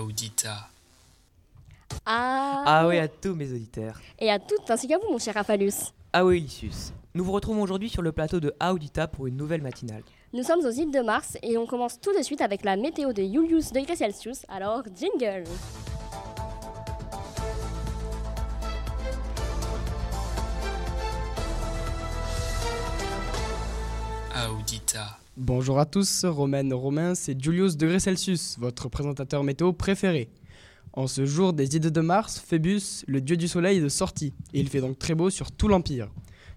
Audita. Ah, Ah oui, à tous mes auditeurs. Et à toutes ainsi qu'à vous, mon cher Raphalus. Ah oui, Lycius. Nous vous retrouvons aujourd'hui sur le plateau de Audita pour une nouvelle matinale. Nous sommes aux îles de Mars et on commence tout de suite avec la météo de Julius degrés Celsius. Alors, jingle Audita. Bonjour à tous, Romaine Romain, c'est Julius Degré Celsius, votre présentateur météo préféré. En ce jour des idées de Mars, Phébus, le dieu du soleil, est de sortie, et il fait donc très beau sur tout l'Empire.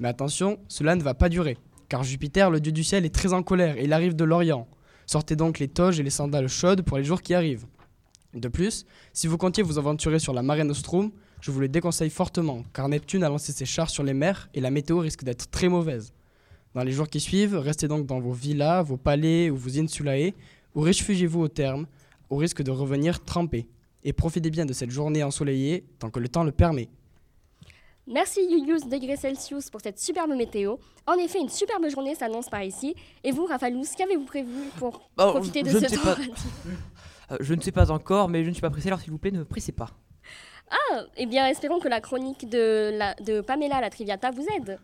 Mais attention, cela ne va pas durer, car Jupiter, le dieu du ciel, est très en colère et il arrive de l'Orient. Sortez donc les toges et les sandales chaudes pour les jours qui arrivent. De plus, si vous comptiez vous aventurer sur la Mare Nostrum, je vous le déconseille fortement, car Neptune a lancé ses chars sur les mers et la météo risque d'être très mauvaise. Dans les jours qui suivent, restez donc dans vos villas, vos palais ou vos insulae, ou réfugiez-vous au terme, au risque de revenir trempés. Et profitez bien de cette journée ensoleillée tant que le temps le permet. Merci Julius degrés Celsius pour cette superbe météo. En effet, une superbe journée s'annonce par ici. Et vous, Raphalus, qu'avez-vous prévu pour Oh, profiter de ce pas. temps Euh, je ne sais pas encore, mais je ne suis pas pressé, alors s'il vous plaît, ne me pressez pas. Ah, Eh bien, espérons que la chronique de, la, de Pamela la Triviata vous aide.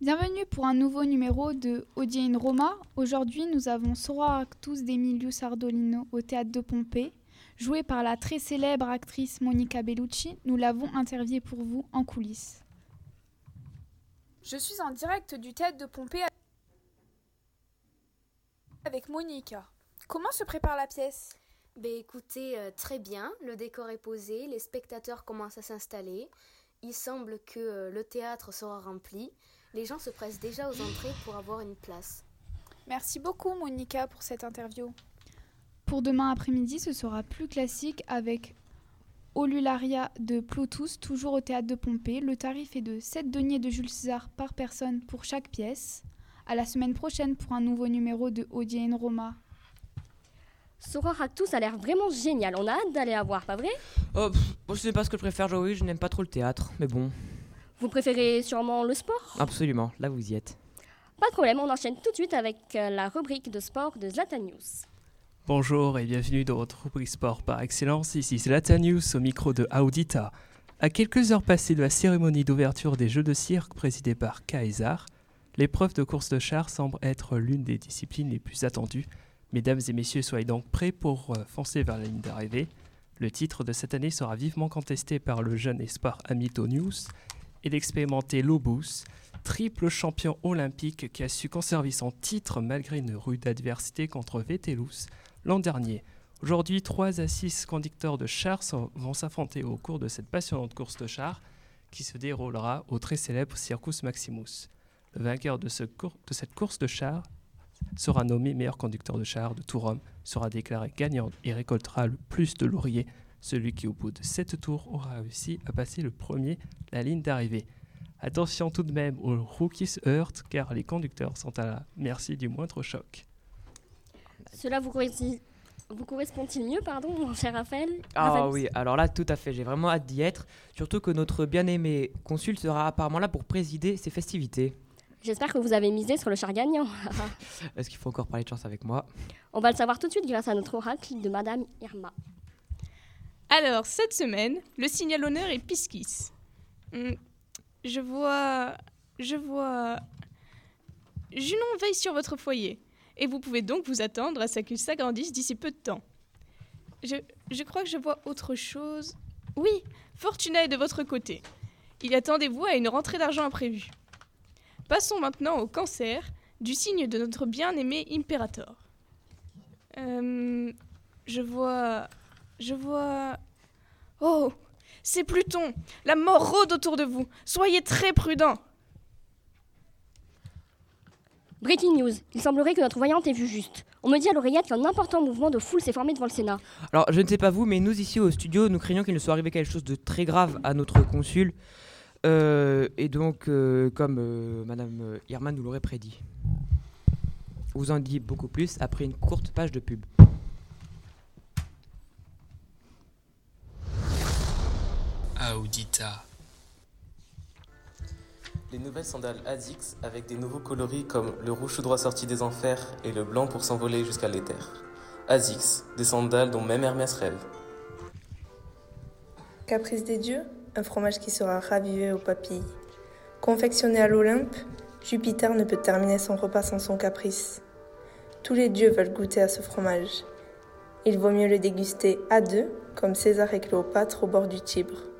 Bienvenue pour un nouveau numéro de Odie in Roma. Aujourd'hui, nous avons Sora Actus d'Emilius Ardolino au théâtre de Pompée. Joué par la très célèbre actrice Monica Bellucci, nous l'avons interviewé pour vous en coulisses. Je suis en direct du théâtre de Pompée avec Monica. Comment se prépare la pièce? Ben écoutez, euh, très bien, le décor est posé, les spectateurs commencent à s'installer. Il semble que euh, le théâtre sera rempli. Les gens se pressent déjà aux entrées pour avoir une place. Merci beaucoup Monica pour cette interview. Pour demain après-midi, ce sera plus classique avec Olularia de Plotus, toujours au théâtre de Pompée. Le tarif est de 7 deniers de Jules César par personne pour chaque pièce. À la semaine prochaine pour un nouveau numéro de Odie in Roma. Soror Actus a l'air vraiment génial. On a hâte d'aller la voir, pas vrai? Oh, pff, je sais pas ce que je préfère, Joey, je n'aime pas trop le théâtre, mais bon, Vous préférez sûrement le sport absolument, là vous y êtes. Pas de problème, on enchaîne tout de suite avec euh, la rubrique de sport de Zlatan News. Bonjour et bienvenue dans votre rubrique sport par excellence. Ici Zlatan News au micro de Audita. À quelques heures passées de la cérémonie d'ouverture des Jeux de cirque présidée par Kaisar, l'épreuve de course de char semble être l'une des disciplines les plus attendues. Mesdames et messieurs, soyez donc prêts pour euh, foncer vers la ligne d'arrivée. Le titre de cette année sera vivement contesté par le jeune espoir Amitonius et l'expérimenté Lobus, triple champion olympique qui a su conserver son titre malgré une rude adversité contre Vettelus l'an dernier. Aujourd'hui, 3 à 6 conducteurs de chars vont s'affronter au cours de cette passionnante course de chars qui se déroulera au très célèbre Circus Maximus. Le vainqueur de, de cette course de chars sera nommé meilleur conducteur de chars de tout Rome, sera déclaré gagnant et récoltera le plus de lauriers. Celui qui, au bout de 7 tours, aura réussi à passer le premier la ligne d'arrivée. Attention tout de même aux rookies heurt car les conducteurs sont à la merci du moindre choc. Cela vous, vous correspond-il mieux, pardon, mon cher Raphaël? Ah Raphaël? oui, alors là, tout à fait, j'ai vraiment hâte d'y être, surtout que notre bien-aimé consul sera apparemment là pour présider ces festivités. J'espère que vous avez misé sur le char gagnant. Est-ce qu'il faut encore parler de chance avec moi? On va le savoir tout de suite grâce à notre oracle de Madame Irma. Alors, cette semaine, le signal honneur est Piscis. Hmm, Je vois. Je vois. Junon veille sur votre foyer. Et vous pouvez donc vous attendre à ce qu'il s'agrandisse d'ici peu de temps. Je, crois que je vois autre chose. Oui, Fortuna est de votre côté. Il attendez-vous à une rentrée d'argent imprévue. Passons maintenant au cancer, du signe de notre bien-aimé Imperator. Euh, je vois. Je vois. Oh C'est Pluton La mort rôde autour de vous Soyez très prudents Breaking news. Il semblerait que notre voyante ait vu juste. On me dit à l'oreillette qu'un important mouvement de foule s'est formé devant le Sénat. Alors, je ne sais pas vous, mais nous ici au studio, nous craignons qu'il ne soit arrivé quelque chose de très grave à notre consul. Euh, et donc, euh, comme euh, Madame Irma nous l'aurait prédit. Vous en dit beaucoup plus après une courte page de pub. Audita. Les nouvelles sandales Azix avec des nouveaux coloris comme le rouge tout droit sorti des enfers et le blanc pour s'envoler jusqu'à l'éther. Azix, des sandales dont même Hermès rêve. Caprice des dieux, un fromage qui sera ravivé aux papilles. Confectionné à l'Olympe, Jupiter ne peut terminer son repas sans son caprice. Tous les dieux veulent goûter à ce fromage. Il vaut mieux le déguster à deux, comme César et Cléopâtre au bord du Tibre.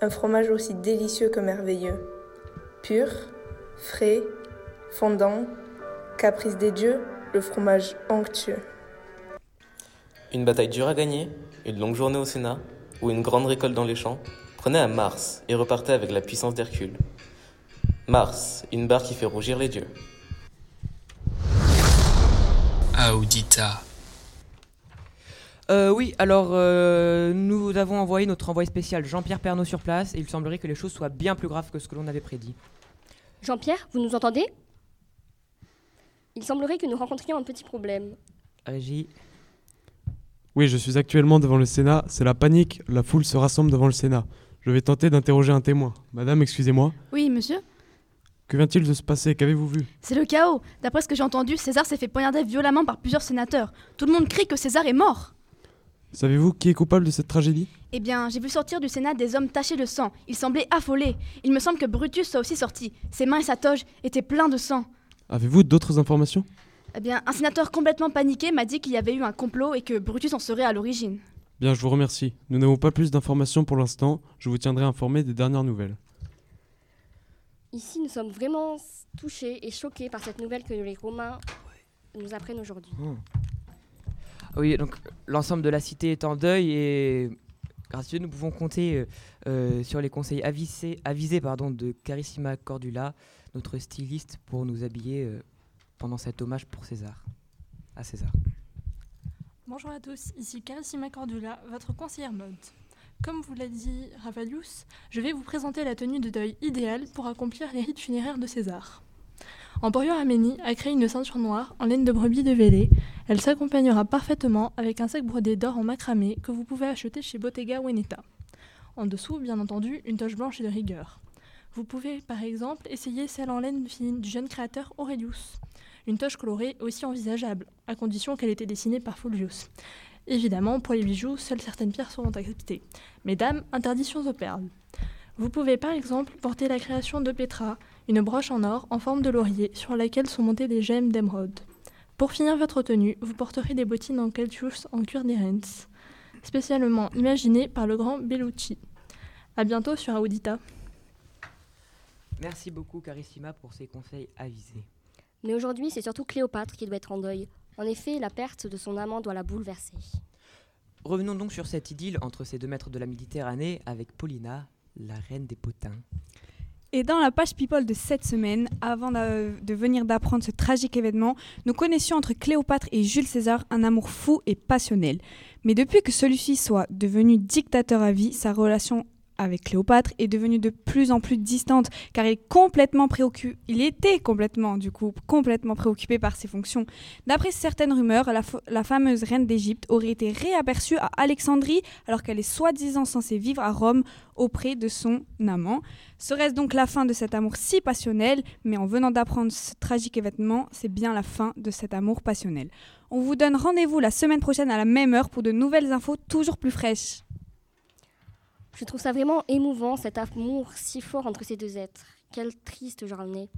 Un fromage aussi délicieux que merveilleux. Pur, frais, fondant, caprice des dieux, le fromage onctueux. Une bataille dure à gagner, une longue journée au Sénat ou une grande récolte dans les champs, prenez à Mars et repartez avec la puissance d'Hercule. Mars, une barre qui fait rougir les dieux. Audita. Euh, oui, alors euh, nous avons envoyé notre envoyé spécial Jean-Pierre Pernaud sur place et il semblerait que les choses soient bien plus graves que ce que l'on avait prédit. Jean-Pierre, vous nous entendez? Il semblerait que nous rencontrions un petit problème. Régie. Oui, je suis actuellement devant le Sénat. C'est la panique. La foule se rassemble devant le Sénat. Je vais tenter d'interroger un témoin. Madame, excusez-moi. Oui, monsieur Que vient-il de se passer? Qu'avez-vous vu? C'est le chaos. D'après ce que j'ai entendu, César s'est fait poignarder violemment par plusieurs sénateurs. Tout le monde crie que César est mort. Savez-vous qui est coupable de cette tragédie? Eh bien, j'ai vu sortir du Sénat des hommes tachés de sang. Ils semblaient affolés. Il me semble que Brutus soit aussi sorti. Ses mains et sa toge étaient pleins de sang. Avez-vous d'autres informations? Eh bien, un sénateur complètement paniqué m'a dit qu'il y avait eu un complot et que Brutus en serait à l'origine. Bien, je vous remercie. Nous n'avons pas plus d'informations pour l'instant. Je vous tiendrai informé des dernières nouvelles. Ici, nous sommes vraiment touchés et choqués par cette nouvelle que les Romains nous apprennent aujourd'hui. Oui, donc l'ensemble de la cité est en deuil et grâce à Dieu, nous pouvons compter euh, euh, sur les conseils avisés, de Carissima Cordula, notre styliste, pour nous habiller euh, pendant cet hommage pour César. À César. Bonjour à tous, ici Carissima Cordula, votre conseillère mode. Comme vous l'a dit Ravalius, je vais vous présenter la tenue de deuil idéale pour accomplir les rites funéraires de César. Emporio Arménie a créé une ceinture noire en laine de brebis de Vélé. Elle s'accompagnera parfaitement avec un sac brodé d'or en macramé que vous pouvez acheter chez Bottega Veneta. En dessous, bien entendu, une toche blanche et de rigueur. Vous pouvez par exemple essayer celle en laine fine du jeune créateur Aurelius. Une toche colorée aussi envisageable, à condition qu'elle ait été dessinée par Fulvius. Évidemment, pour les bijoux, seules certaines pierres seront acceptées. Mesdames, interdiction aux perles. Vous pouvez par exemple porter la création de Petra, une broche en or en forme de laurier sur laquelle sont montées des gemmes d'émeraude. Pour finir votre tenue, vous porterez des bottines en caoutchouc en cuir d'Irens, spécialement imaginées par le grand Bellucci. À bientôt sur Audita. Merci beaucoup Carissima pour ces conseils avisés. Mais aujourd'hui, c'est surtout Cléopâtre qui doit être en deuil. En effet, la perte de son amant doit la bouleverser. Revenons donc sur cette idylle entre ces deux maîtres de la Méditerranée avec Paulina, la reine des potins. Et dans la page People de cette semaine, avant de, venir d'apprendre ce tragique événement, nous connaissions entre Cléopâtre et Jules César un amour fou et passionnel. Mais depuis que celui-ci soit devenu dictateur à vie, sa relation avec Cléopâtre est devenue de plus en plus distante car il est complètement. Il était complètement, du coup, complètement préoccupé par ses fonctions. D'après certaines rumeurs, la fameuse reine d'Égypte aurait été réaperçue à Alexandrie alors qu'elle est soi-disant censée vivre à Rome auprès de son amant. Serait-ce donc la fin de cet amour si passionnel? Mais en venant d'apprendre ce tragique événement, c'est bien la fin de cet amour passionnel. On vous donne rendez-vous la semaine prochaine à la même heure pour de nouvelles infos toujours plus fraîches. Je trouve ça vraiment émouvant, cet amour si fort entre ces deux êtres. Quelle triste journée.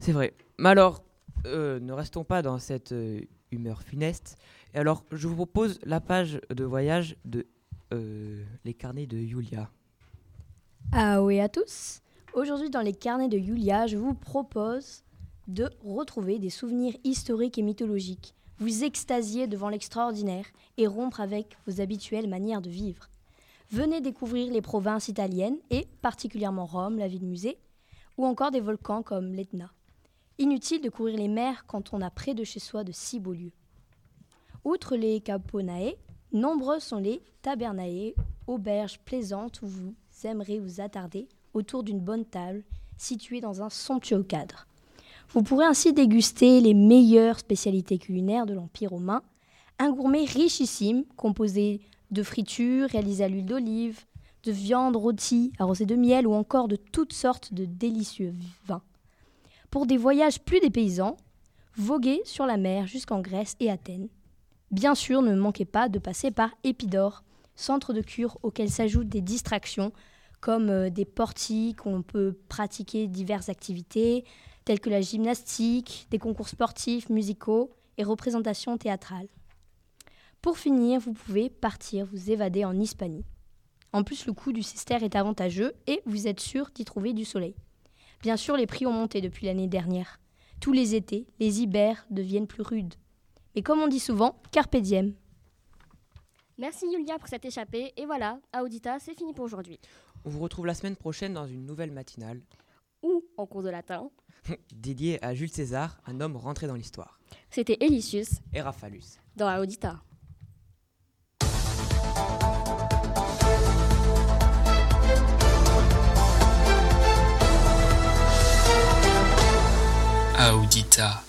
C'est vrai. Mais alors, euh, ne restons pas dans cette euh, humeur funeste. Et alors, je vous propose la page de voyage de euh, Les carnets de Yulia. Ah oui à tous. Aujourd'hui, dans les carnets de Yulia, je vous propose de retrouver des souvenirs historiques et mythologiques, vous extasier devant l'extraordinaire et rompre avec vos habituelles manières de vivre. Venez découvrir les provinces italiennes et particulièrement Rome, la ville musée, ou encore des volcans comme l'Etna. Inutile de courir les mers quand on a près de chez soi de si beaux lieux. Outre les caponae, nombreux sont les tabernae, auberges plaisantes où vous aimerez vous attarder autour d'une bonne table située dans un somptueux cadre. Vous pourrez ainsi déguster les meilleures spécialités culinaires de l'Empire romain, un gourmet richissime composé de fritures réalisées à l'huile d'olive, de viande rôtie arrosée de miel ou encore de toutes sortes de délicieux vins. Pour des voyages plus dépaysants, voguez sur la mer jusqu'en Grèce et Athènes. Bien sûr, ne manquez pas de passer par Épidore, centre de cure auquel s'ajoutent des distractions comme euh, des portiques où on peut pratiquer diverses activités telles que la gymnastique, des concours sportifs, musicaux et représentations théâtrales. Pour finir, vous pouvez partir vous évader en Hispanie. En plus, le coût du Cister est avantageux et vous êtes sûr d'y trouver du soleil. Bien sûr, les prix ont monté depuis l'année dernière. Tous les étés, les hivers deviennent plus rudes. Mais comme on dit souvent, carpe diem. Merci Yulia pour cette échappée. Et voilà, Audita, c'est fini pour aujourd'hui. On vous retrouve la semaine prochaine dans une nouvelle matinale. Ou en cours de latin. dédiée à Jules César, un homme rentré dans l'histoire. C'était Elicius. Et Raphalus. Dans Audita. Audita.